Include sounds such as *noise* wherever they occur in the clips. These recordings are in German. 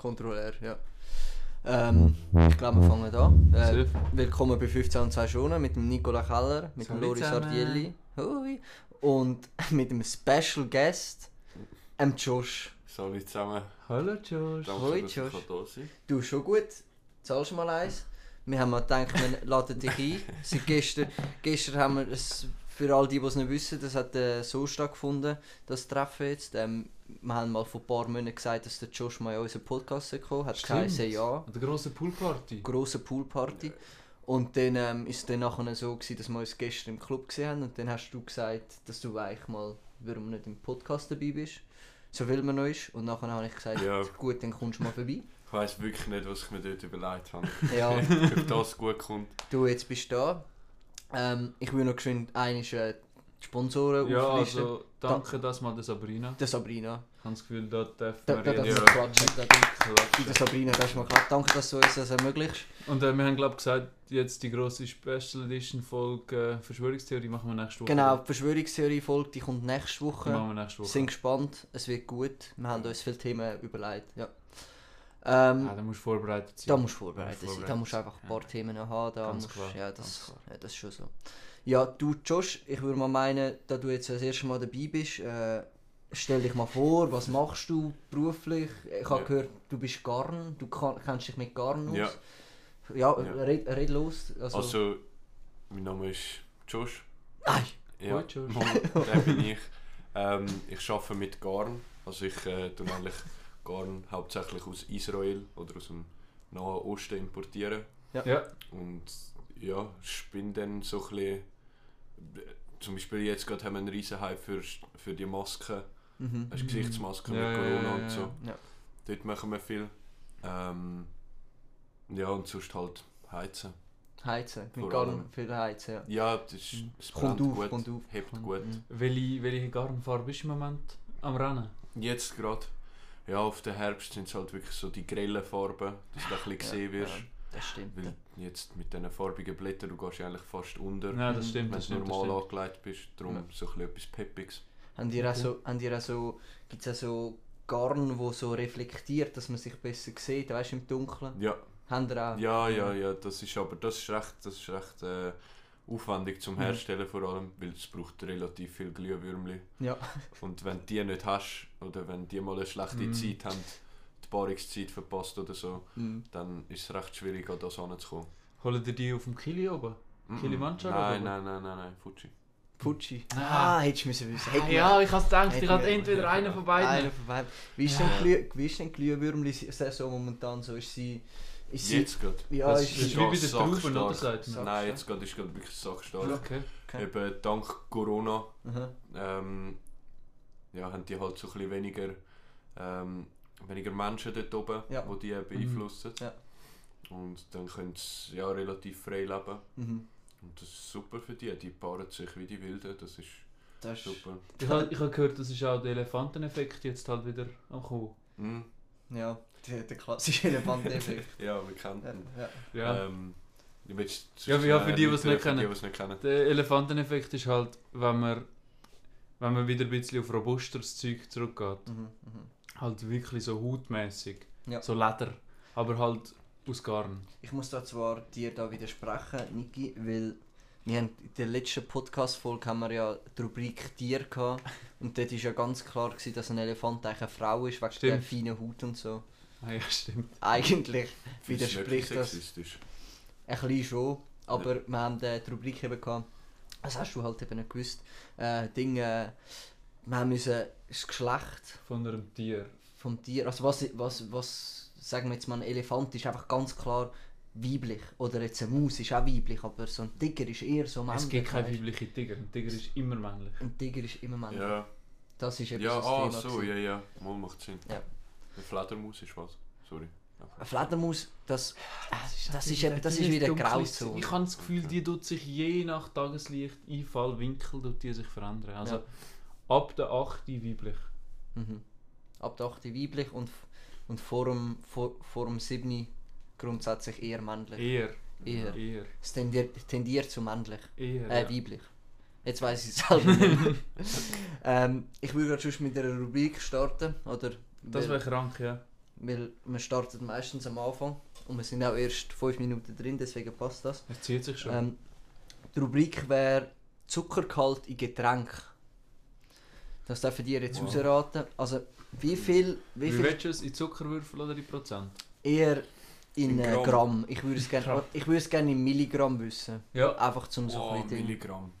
Kontrolleur, ja. Ähm, ich glaube, wir fangen an. Äh, Safe. willkommen bei 15 und 2 Stunden mit dem Nicola Keller, mit dem Loris. Sardielli Hui. und *laughs* mit dem Special Guest, dem Josh. Salut zusammen. Hallo Josh. Danke, Hoi, dass Josh. Du, schon gut? Zahlst du mal eins? Wir haben mal gedacht, wir laden dich ein. *laughs* Seit gestern, gestern haben wir es, für all die, die es nicht wissen, das hat äh, so stattgefunden, das Treffen jetzt. Ähm, wir haben mal vor ein paar Monaten gesagt, dass der Josh mal in unseren Podcast gekommen hat. Stimmt. geheißen, ja. An der grossen Poolparty. grosse Poolparty. Und dann ähm, ist es dann nachher so, gewesen, dass wir uns gestern im Club gesehen haben. Und dann hast du gesagt, dass du eigentlich mal, warum nicht im Podcast dabei bist. So will man noch ist. Und nachher habe ich gesagt, Ja. gut, dann kommst du mal vorbei. Ich weiss wirklich nicht, was ich mir dort überlegt habe. Ja, *laughs* Ob das gut kommt. du, jetzt bist du da. Ähm, ich will noch geschwind einmal äh, die Sponsoren Ja, auflisten. also danke das mal der Sabrina. Der Sabrina. Ich habe das Gefühl, da darf Da, man da man Ja. klatschen. Da klatschen. Der Sabrina, das ist mal klar. Danke, dass du uns das ermöglicht. Und äh, wir haben glaube gesagt, jetzt die grosse Special Edition Folge äh, Verschwörungstheorie machen wir nächste Woche. Genau, die Verschwörungstheorie-Folge, die kommt nächste Die Woche. machen wir nächste Woche. sind gespannt, es wird gut. Wir haben uns viele Themen überlegt. Ja. Ähm, Ah, da musst du vorbereitet sein. da musst du vorbereitet sein. du Da musst du einfach ein paar sein, Themen noch haben. Da Ganz musst, klar, ja, ganz das, klar. ja, das ist schon so. Ja, du Josh, ich würde mal meinen, da du jetzt das erste Mal dabei bist, äh, stell dich mal vor, was machst du beruflich? Ich habe Ja. gehört, du bist Garn, du kann, kennst dich mit Garn aus. Ja. Ja, Ja. Red, red los. Also, Also, mein Name ist Josh. Ei, Ja, Hoi, Josh. Moin, *laughs* der bin ich. Ähm, ich arbeite mit Garn. Also ich äh, tue eigentlich *laughs* Garn hauptsächlich aus Israel oder aus dem Nahen Osten importieren. Ja, Und ja, spinne dann so ein bisschen... Zum Beispiel jetzt gerade haben wir einen riesen Hype für, für die Masken. mhm. Hast du Gesichtsmasken Ja, mit ja, Corona ja, und ja, so. ja. Ja. Dort machen wir viel. Ähm, ja, und sonst halt heizen. Heizen, mit Garn viel Heizen. Ja. Ja, das, ist- Mhm. es Kommt brennt auf, gut, kommt auf. hebt Kommt- gut. Mhm. welche, welche Garnfarbe bist du im Moment am Rennen? Jetzt gerade, ja, auf den Herbst sind es halt wirklich so die grellen Farben, dass du ein bisschen gesehen wirst. Ja, das stimmt. Weil jetzt mit diesen farbigen Blättern, du gehst eigentlich fast unter, Ja, das stimmt, wenn das du stimmt. Das normal stimmt. angelegt bist. Darum Ja. so ein bisschen etwas Peppiges. Haben die auch Okay. so, haben die auch so, gibt es auch so Garn, wo so reflektiert, dass man sich besser sieht, weißt du, im Dunkeln? Ja, Haben die auch? ja, ja, ja, das ist aber das ist recht, das ist recht äh, aufwendig zum Mhm. Herstellen vor allem, weil es braucht relativ viel Glühwürmli. Ja. Und wenn du die nicht hast, oder wenn die mal eine schlechte Mhm. Zeit haben, die Paarungszeit verpasst oder so, Mhm. dann ist es recht schwierig an das heranzukommen. Holen dir die auf dem Kili oben? Mhm. Kilimanjaro Nein, oder? nein, nein, nein, nein, Fuji. Fuji. Ah. Ah, hättest du müssen wissen. Ah, Hätten ja, ich habe gedacht, ich hatte entweder einen von beiden. Einer von beiden. Wie ist Ja. denn Glüh, wie ist denn Glühwürmli-Saison momentan so? Ist sie... Ist sie Jetzt gerade. ja, das ist, ist ist, wie bei den. Trauben, oder? Sagt man. Nein, jetzt gerade ist gerade wirklich sackstark. Okay. Okay. Eben dank Corona Aha. ähm, ja, haben die halt so ein bisschen weniger, ähm, weniger Menschen dort oben, Ja. die die beeinflussen. Ja. Und dann können sie ja, relativ frei leben. Mhm. Und das ist super für die. Die paaren sich wie die Wilden. Das ist Das ist... super. Ich habe ich hab gehört, das ist auch der Elefanteneffekt jetzt halt wieder am Kommen. Mhm. Ja, der, der klassische *laughs* Elefanteffekt. Ja, wir kennen ja, ihn. ja. Ja. Ähm, Ja, ja, für die, die es nicht kennen. Der Elefanteneffekt ist halt, wenn man, wenn man wieder ein bisschen auf robusteres Zeug zurückgeht. Mhm. Mhm. Halt wirklich so hautmäßig. Ja. So Leder. Aber halt aus Garn. Ich muss da zwar dir da widersprechen, Niki, weil wir haben in der letzten Podcast-Folge haben wir ja die Rubrik Tier gehabt und dort war ja ganz klar, gewesen, dass ein Elefant eigentlich eine Frau ist, wegen Stimmt. der feinen Haut und so. Ah ja, stimmt. Eigentlich widerspricht das sexistisch? ein bisschen schon, aber wir haben äh, die Rubrik eben gehabt, das hast du halt eben nicht gewusst, äh, Dinge, wir haben müssen das Geschlecht Von einem Tier. vom Tier, also was, was, was sagen wir jetzt mal, ein Elefant ist einfach ganz klar weiblich oder jetzt eine Maus ist auch weiblich, aber so ein Tiger ist eher so männlich. Es gibt keine weisst. weibliche Tiger. Ein Tiger ist immer männlich. Ein Tiger ist immer männlich. Ja, Das ist eben ja das ah, Thema. so, gewesen. ja, ja. Mal macht Sinn. Ja. Eine Fledermaus ist was? Sorry. Eine Fledermaus, das, das ist, natürlich eben, das ist wieder Grauzone. Ich habe das Gefühl, die tut sich je nach Tageslicht, Einfall, Winkel, tut die sich verändern. Also Ja. ab der 8. weiblich. Mhm. Ab der 8. weiblich und, und vor, dem, vor, vor dem 7. grundsätzlich eher männlich. Eher. Eher. Eher. Es tendiert, tendiert zu männlich. Eher. Äh, ja. weiblich. Jetzt weiß ich es selber nicht. *laughs* ähm, ich würde gerade schon mit einer Rubrik starten. Oder Das wäre krank, ja. weil man startet meistens am Anfang und wir sind auch erst 5 Minuten drin, deswegen passt das. Es zieht sich schon. Ähm, die Rubrik wäre Zuckergehalt in Getränk. Das dürfen die jetzt Wow. rausraten. Also wie viel, wie Wie viel willst du es? In Zuckerwürfel oder in Prozent? eher in, In Gramm. Gramm. Ich würde es gerne Gramm. ich würde es gerne in Milligramm wissen. Ja. Einfach zum so Oh, ein bisschen Ding. Milligramm.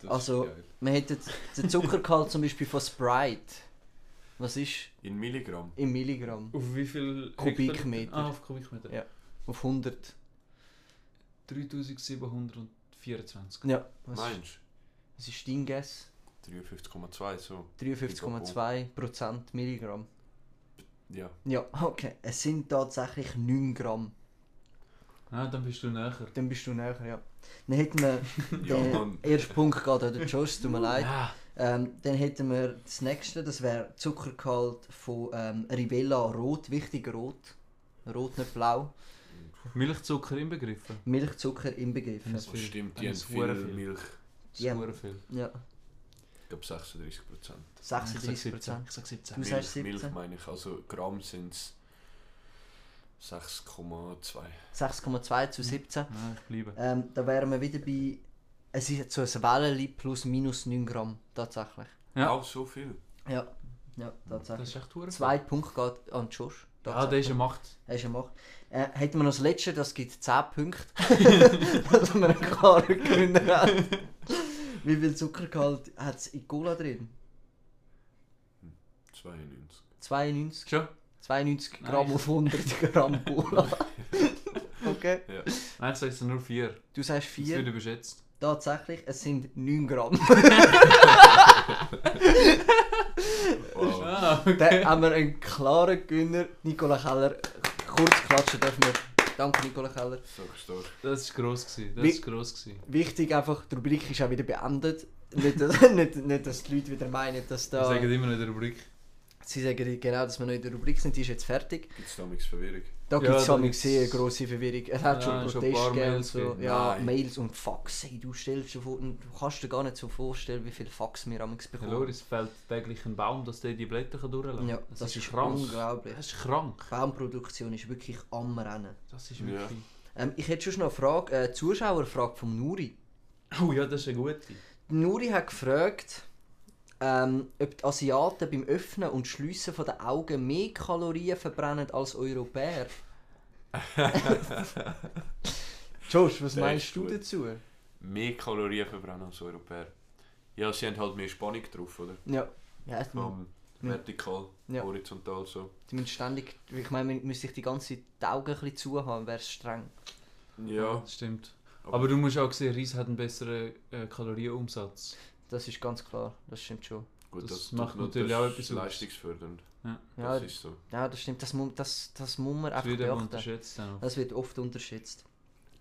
Das Also-. Wir hätten den Zuckergehalt zum Beispiel von Sprite. Was ist In Milligramm? in Milligramm? Auf wie viel Kubikmeter. Ah, auf Kubikmeter. Ja. Auf 100. 3724. Ja. Was, Meinst was ist dein Guess? du? 53,2 so. 53,2 Prozent Milligramm. Ja. Ja, okay. Es sind tatsächlich 9 Gramm. Ah, dann bist du näher. Dann bist du näher, ja. Dann hätten wir *laughs* den ersten Punkt geht an den Josh, tut mir leid. Ähm, dann hätten wir das nächste, das wäre Zuckergehalt von ähm, Rivella Rot, wichtig rot. Rot, nicht blau. Milchzucker inbegriffen. Milchzucker inbegriffen. Das stimmt, die haben ist viel hure viel. Milch. Ja. hure viel. Ja, glaube 36 Prozent. Ich sag 36 17. Prozent. Ich sag 17. Du Milch, sagst 17? Milch meine ich, also Gramm sind es 6,2. 6,2 zu 17. Ja, ich bleibe. Ähm, da wären wir wieder bei. Es ist so ein Welleli plus minus 9 Gramm, tatsächlich. Ja. Auch so viel. Ja, ja Das tatsächlich. ist echt viel. Zwei Punkte geht an Josh. Ja, der ist eine Macht. Er ist eine Macht. Äh, hätten wir noch das letzte, das gibt 10 Punkte. *laughs* *laughs* dass wir einen klaren Gewinner haben. Wie viel Zuckergehalt hat es in Cola drin? 92. 92. Schon? 92 Gramm Nein. auf 100 Gramm Cola. *laughs* okay. Ja. Nein, ich sage nur 4. Du sagst Das wird 4. überschätzt. Tatsächlich, es sind 9 Gramm. *laughs* Wow. Ah, *laughs* Dann haben wir einen klaren Gewinner, Nicola Keller. Kurz klatschen dürfen wir. Danke, Nicola Keller. So stark. Das war gross. Gewesen. Das Wie- war gross. Gewesen. Wichtig einfach, die Rubrik ist auch wieder beendet. *laughs* Nicht, dass, *laughs* nicht, nicht, dass die Leute wieder meinen, dass Wir da... sagen immer noch der Rubrik. Sie sagen genau, dass wir noch in der Rubrik sind, die ist jetzt fertig. Gibt es damals Verwirrung? Da Ja, gibt es eine sehr grosse Verwirrung. Es hat Ja, schon Proteste gegeben und Mails so. Ja, Nein. Mails und Fax. Hey, du stellst dir vor, du kannst dir gar nicht so vorstellen, wie viel Fax wir am Herr bekommen. Loris fällt täglich ein Baum, dass der die Blätter kann durchlassen Ja, kann. das, ist krank. unglaublich. Das ist krank. Bauproduktion ist wirklich am Rennen. Das ist Ja. wirklich... Ähm, ich hätte schon noch eine Frage, eine Zuschauerfrage vom Nuri. Oh ja, das ist eine gute. Nuri hat gefragt, ähm, ob die Asiaten beim Öffnen und Schliessen von den Augen mehr Kalorien verbrennen als Europäer. *laughs* Josh, was Der meinst ist du gut. dazu? Mehr Kalorien verbrennen als Europäer. Ja, sie haben halt mehr Spannung drauf, oder? Ja, ja, Ja. vertikal, Ja. horizontal so. die müssen ständig, ich meine, man müsste sich die ganze Zeit die Augen ein bisschen zuhaben, wäre es streng. Ja. Das stimmt. Aber- Aber du musst auch sehen, Reis hat einen besseren äh, Kalorienumsatz. Das ist ganz klar, das stimmt schon. Gut, Das das, macht natürlich auch etwas leistungsfördernd. Ja, Das ist so. ja das stimmt, das, das, das muss man Das einfach beachten. unterschätzt. Auch. Das wird oft unterschätzt.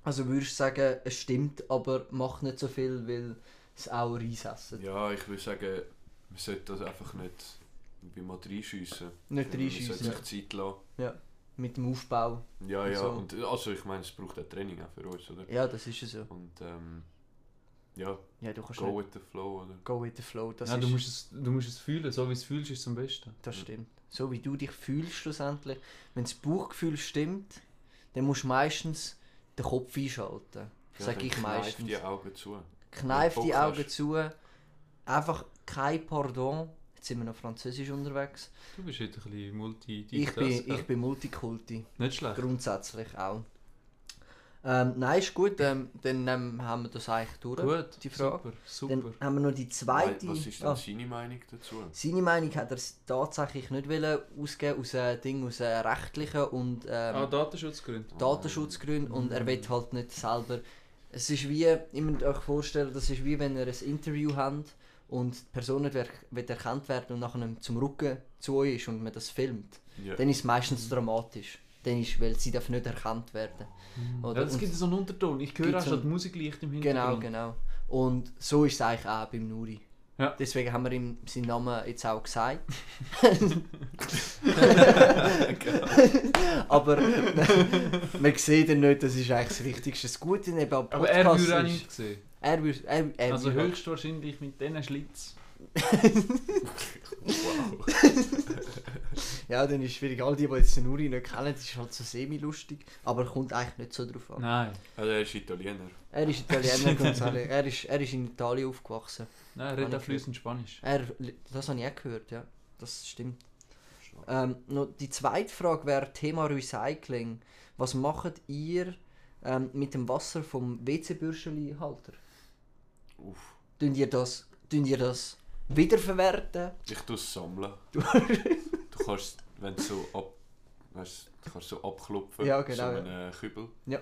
Also würdest du sagen, es stimmt, aber macht nicht so viel, weil es auch Reis essen. Ja, ich würde sagen, man sollte das einfach nicht wie mal reinschiessen. Nicht Man reinschiessen. sollte sich Zeit lassen. Mit dem Aufbau. Ja, Und ja. so. Und, also ich meine, es braucht auch Training auch für uns, oder? Ja, das ist es so. Und ähm, ja, Ja, du kannst go nicht with the flow, oder? go with the flow. Das, ja, ist, du, musst es, du musst es fühlen. So wie es fühlst, ist es am besten. das stimmt. So wie du dich fühlst schlussendlich. Wenn das Bauchgefühl stimmt, dann musst du meistens den Kopf einschalten. Ja, Sag ich kneif meistens. die Augen zu. Kneif die Augen hast. zu. Einfach kein Pardon. Jetzt sind wir noch französisch unterwegs. Du bist heute ein bisschen multi Ich bin, ich bin Multikulti. Nicht schlecht. Grundsätzlich auch. Ähm, nein, ist gut. Ähm, dann ähm, haben wir das eigentlich durch. Gut, die Frage. Super, Dann super. haben wir noch die zweite. Was ist denn Ah, seine Meinung dazu? seine Meinung hat er tatsächlich nicht wollen ausgeben aus äh, Ding aus äh, rechtlichen und ähm, ah, Datenschutzgründe. Datenschutzgründen und er will halt nicht selber. Es ist wie, ihr müsst euch vorstellen, das ist wie wenn ihr ein Interview habt und die Person nicht will erkannt werden und nachher zum Rücken zu euch ist und man das filmt. Ja. Dann ist es meistens dramatisch. Dann ist, weil sie darf nicht erkannt werden. Oder? Ja, das gibt so einen Unterton. Ich höre auch schon die Musik leicht im Genau, Hintergrund. genau. Und so ist es eigentlich auch beim Nuri. Ja. Deswegen haben wir ihm seinen Namen jetzt auch gesagt. *laughs* Aber man sieht ihn nicht, das ist eigentlich das Wichtigste. Das Gute eben am Aber er Podcast würde auch nicht sehen. Er würde... Er, er Also höchstwahrscheinlich mit diesen Schlitz. *laughs* Wow. Ja, dann ist es schwierig. All die, die jetzt den Uri nicht kennen, das ist halt so semi-lustig, aber kommt eigentlich nicht so drauf an. Nein. Also er ist Italiener. Er ist Italiener, *laughs* Gonzalo. Er ist, er ist in Italien aufgewachsen. Nein, er redet auch fließend Spanisch. Er, das habe ich auch gehört, ja. Das stimmt. Ähm, noch die zweite Frage wäre Thema Recycling. Was macht ihr ähm, mit dem Wasser vom WC-Bürsteli-Halter? Uff. Tun ihr das, tun ihr das wiederverwerten? Ich tue es sammeln. *laughs* Du, kannst, wenn du so ab, weißt, du kannst so abklopfen, Ja, genau, so ja. einen Kübel. Ja.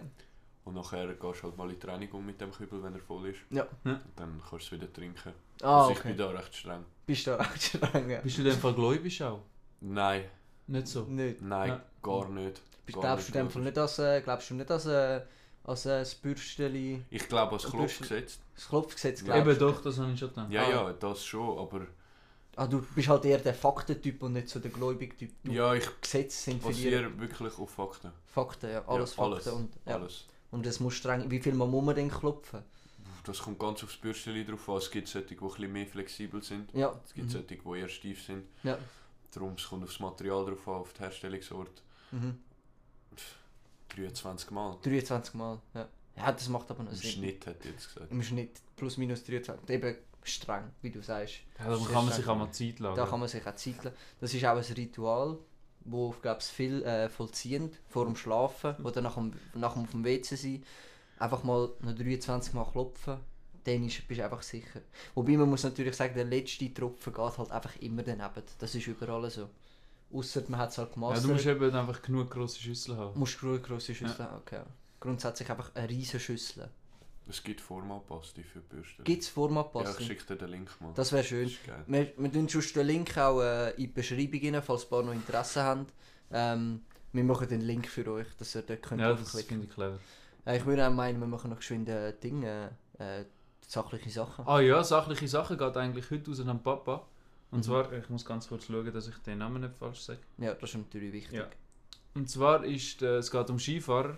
Und nachher gehst du halt mal in die Reinigung mit dem Kübel, wenn er voll ist. Ja. Und dann kannst du es wieder trinken. Ah, also ich okay. bin da recht streng. Bist du da recht streng? Ja. Bist du in dem Fall gläubig auch? Nein, Nicht so? Nicht. nein, Ja. gar nicht. Bist, Gar glaubst du dem nicht, Fall glaub nicht, dass, äh, glaubst du nicht, dass, äh, als äh, das Bürsteli, ich. Ich glaube, als Du Klopfgesetz. das Klopfgesetz glaubst Eben du? doch, das habe ich schon gedacht. Ja, Ah. ja, das schon, aber Ah, du bist halt eher der Faktentyp und nicht so der Gläubig-Typ. Du, ja, ich Gesetze sind für dich wirklich auf Fakten. Fakten, ja. Alles ja, Fakten. Und, ja. alles. und es muss streng. Wie viel muss man denn klopfen? Das kommt ganz aufs Bürstchen drauf an. Es gibt solche, die ein bisschen mehr flexibel sind. Ja. Es gibt Mhm. solche, die eher steif sind. Ja. Darum es kommt aufs Material drauf an, auf den Herstellungsort. Mhm. 23 Mal. 23 Mal. Ja. ja, das macht aber noch Im Sinn. Schnitt hätte ich jetzt gesagt. Im Schnitt plus minus 23. Eben streng, wie du sagst. Ja, da kann man sich auch mal Zeit lassen. Da kann man sich auch Zeit lassen. Das ist auch ein Ritual, wo glaube ich viel äh, vollziehen vor dem Schlafen oder nach dem, nach dem auf dem WC sein. Einfach mal noch 23 Mal klopfen. Dann ist, bist du einfach sicher. Wobei man muss natürlich sagen, der letzte Tropfen geht halt einfach immer daneben. Das ist überall so. Ausser man hat es halt ja, gemastert. du musst eben einfach genug grosse Schüsseln haben. musst du grosse Schüssel haben. Okay. Grundsätzlich einfach eine riesige Schüssel. Es gibt Formalpasti für die Bürste. Gibt es Ja, ich schicke dir den Link mal. das wäre schön. Das ist geil. Wir, wir tun sonst den Link auch äh, in die Beschreibung rein, falls ein paar noch Interesse haben. Ähm, wir machen den Link für euch, dass ihr dort könnt Ja, das draufklicken finde ich clever. äh, Ich würde auch meinen, wir machen noch geschwind äh, Dinge, äh, sachliche Sachen. Ah ja, sachliche Sachen geht eigentlich heute raus an Papa. Und Mhm. zwar, ich muss ganz kurz schauen, dass ich den Namen nicht falsch sage. Ja, das ist natürlich wichtig. Ja. Und zwar ist, äh, es geht um Skifahrer,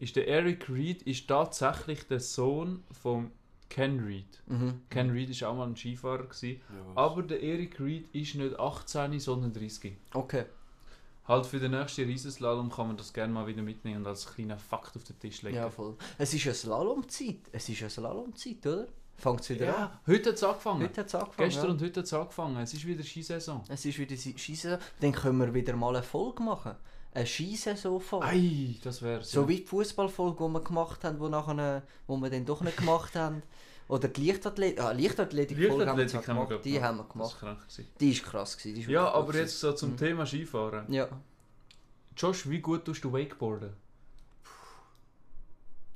ist der Eric Reed ist tatsächlich der Sohn von Ken Reed. Mhm. Ken Reed ist auch mal ein Skifahrer gewesen, Ja, aber der Eric Reed ist nicht 18, sondern 30. Okay. Halt für den nächsten Riesenslalom kann man das gerne mal wieder mitnehmen und als kleiner Fakt auf den Tisch legen. Ja, voll. Es ist ja Slalomzeit. Es ist ja Slalomzeit, oder? Fängt es wieder an. Ja, heute hat es angefangen. Heute hat es angefangen. Gestern ja. und heute hat es angefangen. Es ist wieder Skisaison. Es ist wieder Skisaison. Dann können wir wieder mal eine Folge machen. Eine Skisaison-Folge. Ei, das wäre So wie die Fußballfolge, die wir gemacht haben, wo, nachher, wo wir dann doch nicht gemacht haben. Oder die Leichtathletik. Ah, Leichtathletik-Folge haben wir haben wir gemacht. gerade Die haben wir Das gemacht. ist krank gewesen. Die ist krass. Gewesen. Die ist Ja, aber gut jetzt so zum Mhm. Thema Skifahren. gewesen. Ja. Josh, wie gut tust du Wakeboarden?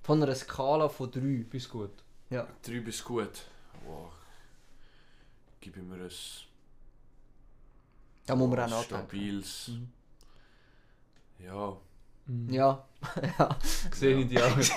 Von einer Skala von 3. Bist gut. Ja. 3 bis gut. Wow. Gib mir ein Da muss man auch nachdenken. stabiles. Mhm. Ja. Mhm. Ja. *laughs* ja. Sehe *laughs* ich die auch. Ich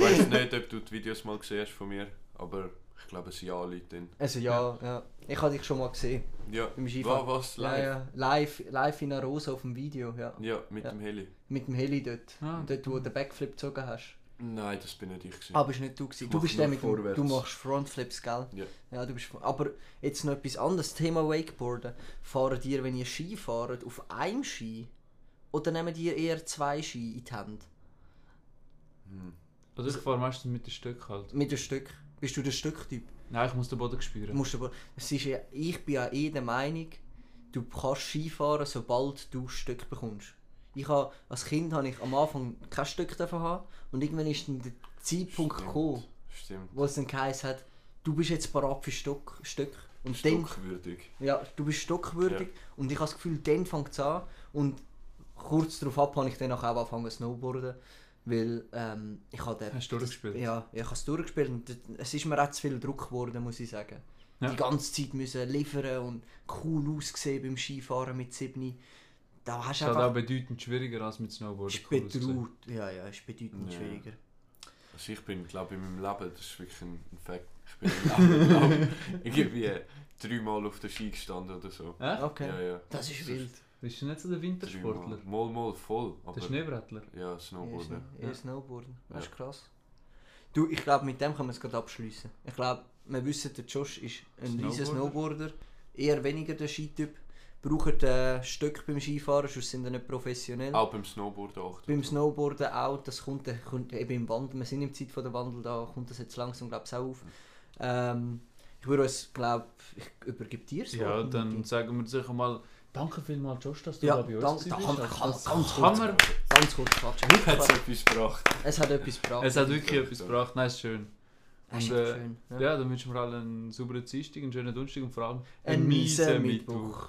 weiß nicht, ob du die Videos mal gesehen hast von mir, aber ich glaube, es sind ja alle drin. also ja, ja. Ich habe dich schon mal gesehen. Ja. Im Skifahren. Wa- was? Ja, Live? ja. Live, live in Arosa auf dem Video. Ja. Ja, mit Ja. dem Heli. Mit dem Heli dort. Ah. Dort, wo du den Backflip gezogen hast. Nein, das bin nicht ich. Gewesen. Ah, bist nicht du gewesen. Ich Du bist der nur mit dem, vorwärts. Du machst Frontflips, gell? Ja. Ja, du bist. Aber jetzt noch etwas anderes. Thema Wakeboarden. Fahren ihr, wenn ihr Ski fahrt, auf einem Ski? Oder nehmt ihr eher zwei Ski in die Hand? Hm. Also ich fahre meistens mit dem Stück halt. Mit dem Stück? Bist du der Stücktyp? Nein, ich muss den Boden spüren. musst aber, es ist ja, ich bin ja eh der Meinung, du kannst Ski fahren, sobald du Stück bekommst. Ich habe, als Kind habe ich am Anfang kein Stück davon haben und irgendwann ist dann der Zeitpunkt Stimmt. gekommen, Stimmt. wo es dann geheißen hat, du bist jetzt parat für Stock, Stück. Und dann, Stockwürdig. ja, du bist stockwürdig und ich habe das Gefühl, dann fängt es an und kurz darauf ab habe ich dann auch angefangen zu snowboarden, weil ähm, ich habe. Hast du durchgespielt? Ja, ich habe es durchgespielt und es ist mir auch zu viel Druck geworden, muss ich sagen. Ja. Die ganze Zeit müssen liefern und cool aussehen beim Skifahren mit 7. Da hast Das ist halt auch bedeutend schwieriger als mit Snowboarden. Ist betraut. Ja, ja, ist bedeutend Ja. schwieriger. Also ich bin, glaube ich, in meinem Leben, das ist wirklich ein, Fakt, ich bin im Leben *laughs* irgendwie dreimal auf der Ski gestanden oder so. Echt? Okay. Ja, ja. Das ist wild. Bist du nicht so der Wintersportler? Dreimal. Mal, mal voll. Aber Der Schneebrettler? Ja, Snowboarden. Snow- eher Snowboarden. Das Ja. ist krass. Du, ich glaube, mit dem können wir es gerade abschließen. Ich glaube, wir wissen, der Josh ist ein riesen Snowboarder, eher weniger der Skityp. Braucht ein Stück beim Skifahren, sonst sind sie nicht professionell. Auch beim Snowboarden achten. Beim Snowboarden auch, das kommt, kommt eben im Wandel, wir sind im Zeit von der Wandel da, kommt das jetzt langsam glaube ich auch auf. Ähm, ich würde uns, glaube ich, übergebe dir das Ja, Wort, dann Niki. sagen wir sicher mal, danke vielmals Josh, dass du Ja, da bei uns da gewesen kann, bist. kann, Das- ganz, kann kurz, man- ganz kurz quatschen. *laughs* Hat es etwas gebracht? Es hat etwas gebracht. Es hat wirklich etwas gebracht, nein, ist schön. Das ist und, äh, schön. Ja, dann wünschen wir allen einen sauberen Dienstag, einen schönen Donnerstag und vor allem Ein miesen Mittwoch.